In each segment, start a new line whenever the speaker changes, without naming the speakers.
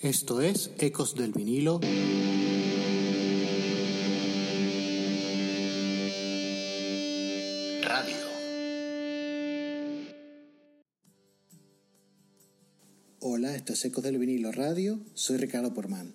Esto es Ecos del vinilo. Radio. Hola, esto es Ecos del vinilo Radio. Soy Ricardo Porman.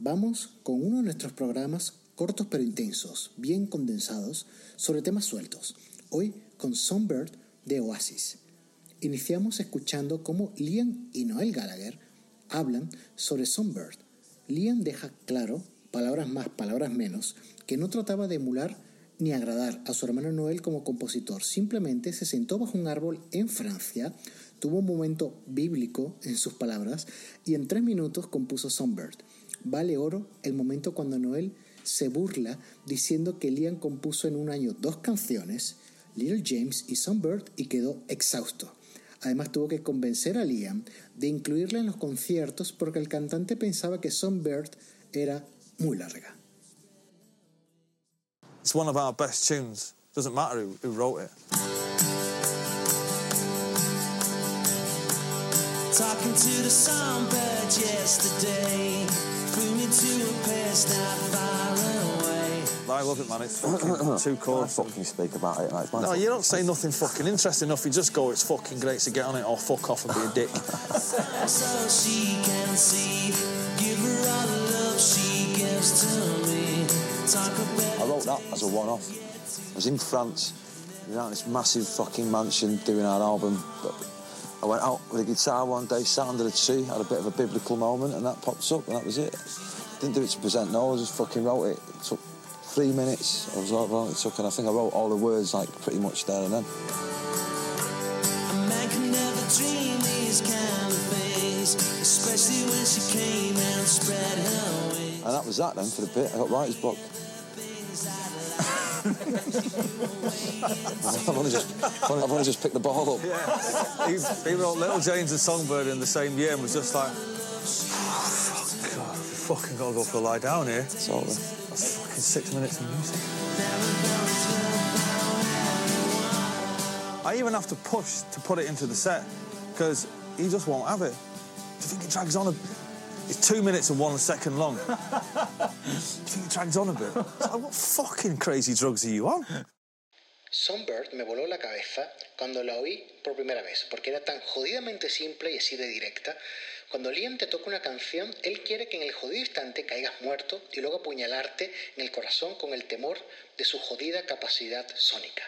Vamos con uno de nuestros programas cortos pero intensos, bien condensados, sobre temas sueltos. Hoy con Songbird de Oasis. Iniciamos escuchando cómo Liam y Noel Gallagher hablan sobre Songbird. Liam deja claro, palabras más, palabras menos, que no trataba de emular ni agradar a su hermano Noel como compositor. Simplemente se sentó bajo un árbol en Francia, tuvo un momento bíblico en sus palabras y en tres minutos compuso Songbird. Vale oro el momento cuando Noel se burla diciendo que Liam compuso en un año dos canciones, Little James y Songbird, y quedó exhausto. Además tuvo que convencer a Liam de incluirla en los conciertos porque el cantante pensaba que Songbird era muy larga.
It's one of our best tunes. Doesn't matter who, who wrote it.
Talking to the songbird yesterday, flew me to a place not far.
I love it, man. It's fucking too cool.
I fucking speak about it. Like,
No, you don't say nothing fucking interesting enough. You just go, it's fucking great to get on it, or fuck off and be a dick.
So she can see, give her all the love she gives to me. Talk about
I wrote that as a one-off. I was in France, we were out in this massive fucking mansion doing our album. But I went out with a guitar one day, sat under a tree, had a bit of a biblical moment, and that popped up, and that was it. Didn't do it to present, no, I just fucking wrote it. It took three minutes. I was like, well, it took, and I think I wrote all the words like pretty much there and then.
a man can never dream these kind of things, especially when she came and spread her wings.
And that was that then for the bit. I got writer's block. I've only just, I've only just picked the ball up.
Yeah. He, he wrote Little James and Songbird in the same year and was just like, oh, fuck, God, we fucking gotta go for a lie down here.
Totally.
That's fucking six minutes of music. I even have to push to put it into the set because he just won't have it. Do you think it drags on a It's two minutes and one second long. Do you think it drags on a bit? It's like, what fucking crazy drugs are you on?
Songbird me voló la cabeza cuando la oí por primera vez, porque era tan jodidamente simple y así de directa. Cuando Liam te toca una canción, él quiere que en el jodido instante caigas muerto y luego apuñalarte en el corazón con el temor de su jodida capacidad sónica.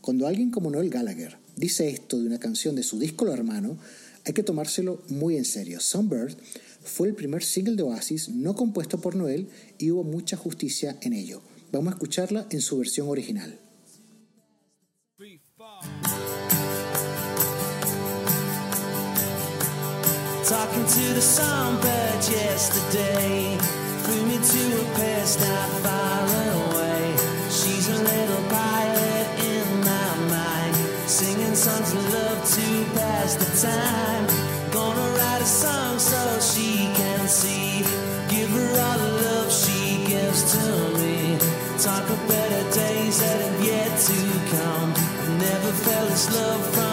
Cuando alguien como Noel Gallagher dice esto de una canción de su disco Lo Hermano, hay que tomárselo muy en serio. Songbird fue el primer single de Oasis no compuesto por Noel y hubo mucha justicia en ello. Vamos a escucharla en su versión original.
Talking to the songbird yesterday, flew me to a place not far away. She's a little pilot in my mind, singing songs of love to pass the time. Gonna write a song so she can see, give her all the love she gives to me. Talk of better days that have yet to come. Never felt this love from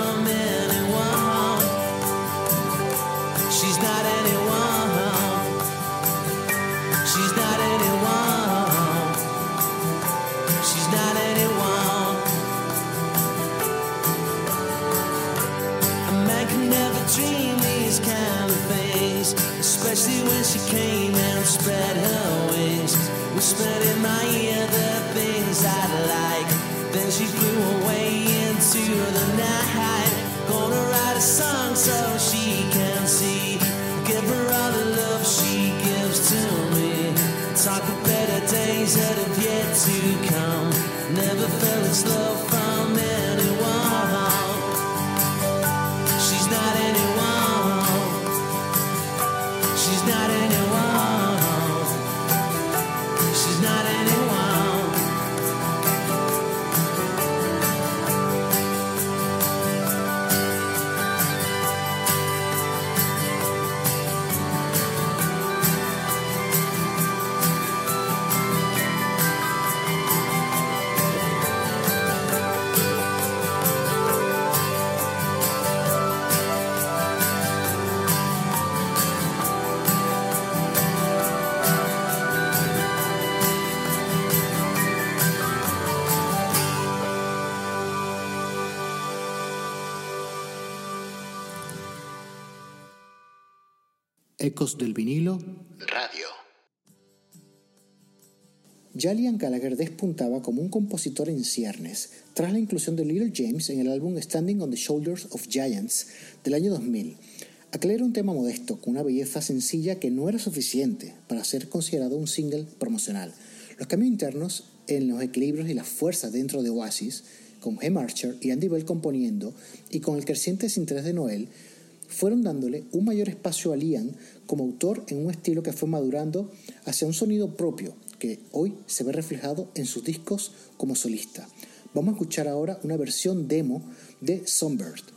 when she came and spread her wings. Whispered in my ear the things I'd like. Then she flew away into the night. Gonna write a song so she can see. Give her all the love she gives to me. Talk of better days that have yet to come. Never felt this love
Ecos del vinilo Radio. Ya Liam Gallagher despuntaba como un compositor en ciernes tras la inclusión de Little James en el álbum Standing on the Shoulders of Giants del año 2000. Aquel era un tema modesto, con una belleza sencilla que no era suficiente para ser considerado un single promocional. Los cambios internos en los equilibrios y las fuerzas dentro de Oasis, con Hem Archer y Andy Bell componiendo, y con el creciente desinterés de Noel, fueron dándole un mayor espacio a Liam como autor en un estilo que fue madurando hacia un sonido propio, que hoy se ve reflejado en sus discos como solista. Vamos a escuchar ahora una versión demo de Sunbird.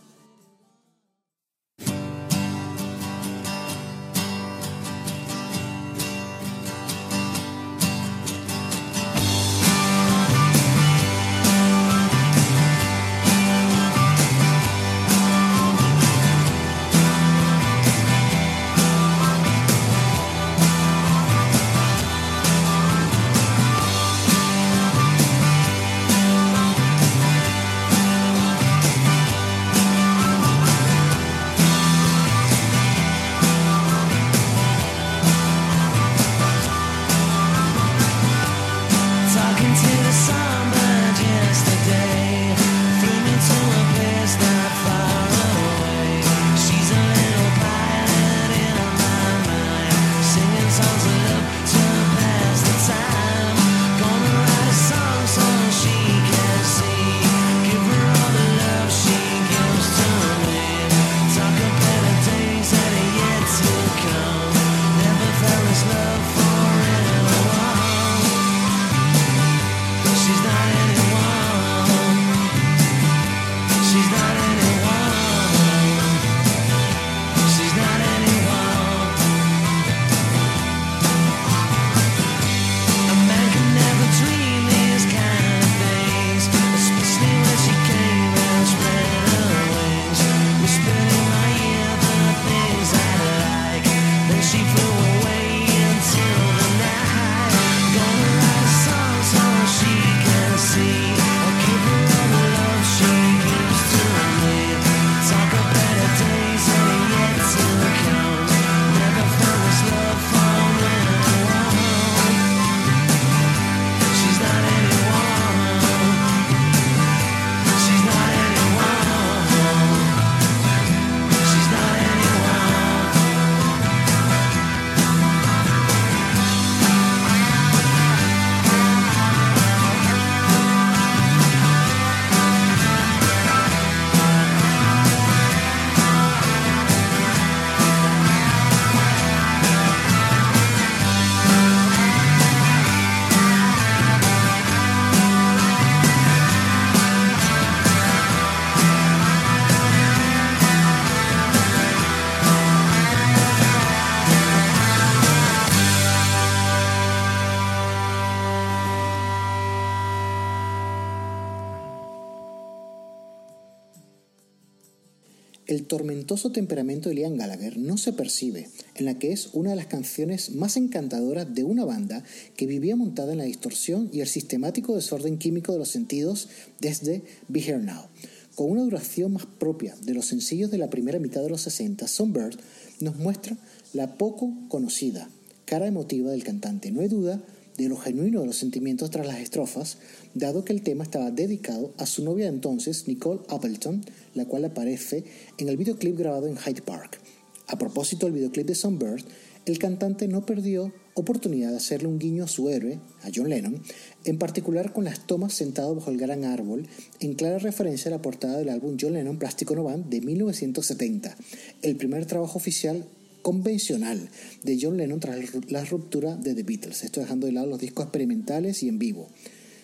El tormentoso temperamento de Liam Gallagher no se percibe, en la que es una de las canciones más encantadoras de una banda que vivía montada en la distorsión y el sistemático desorden químico de los sentidos desde Be Here Now. Con una duración más propia de los sencillos de la primera mitad de los 60, Songbird nos muestra la poco conocida cara emotiva del cantante. No hay duda de lo genuino de los sentimientos tras las estrofas, dado que el tema estaba dedicado a su novia entonces, Nicole Appleton, la cual aparece en el videoclip grabado en Hyde Park. A propósito del videoclip de Sunbird, el cantante no perdió oportunidad de hacerle un guiño a su héroe, a John Lennon, en particular con las tomas sentado bajo el gran árbol, en clara referencia a la portada del álbum John Lennon Plástico No de 1970, el primer trabajo oficial convencional de John Lennon tras la ruptura de The Beatles, esto dejando de lado los discos experimentales y en vivo.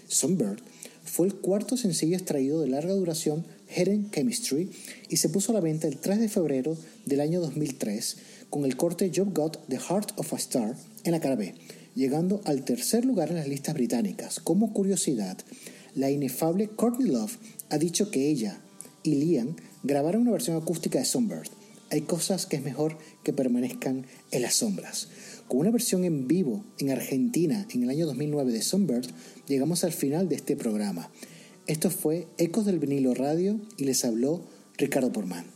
Sunbird fue el cuarto sencillo extraído de larga duración Hidden Chemistry y se puso a la venta el 3 de febrero del año 2003 con el corte Job Got The Heart of a Star en la cara B, llegando al tercer lugar en las listas británicas. Como curiosidad, la inefable Courtney Love ha dicho que ella y Liam grabaron una versión acústica de Sunbird. Hay cosas que es mejor que permanezcan en las sombras. Con una versión en vivo en Argentina en el año 2009 de Sunbird, llegamos al final de este programa. Esto fue Ecos del vinilo radio y les habló Ricardo Porman.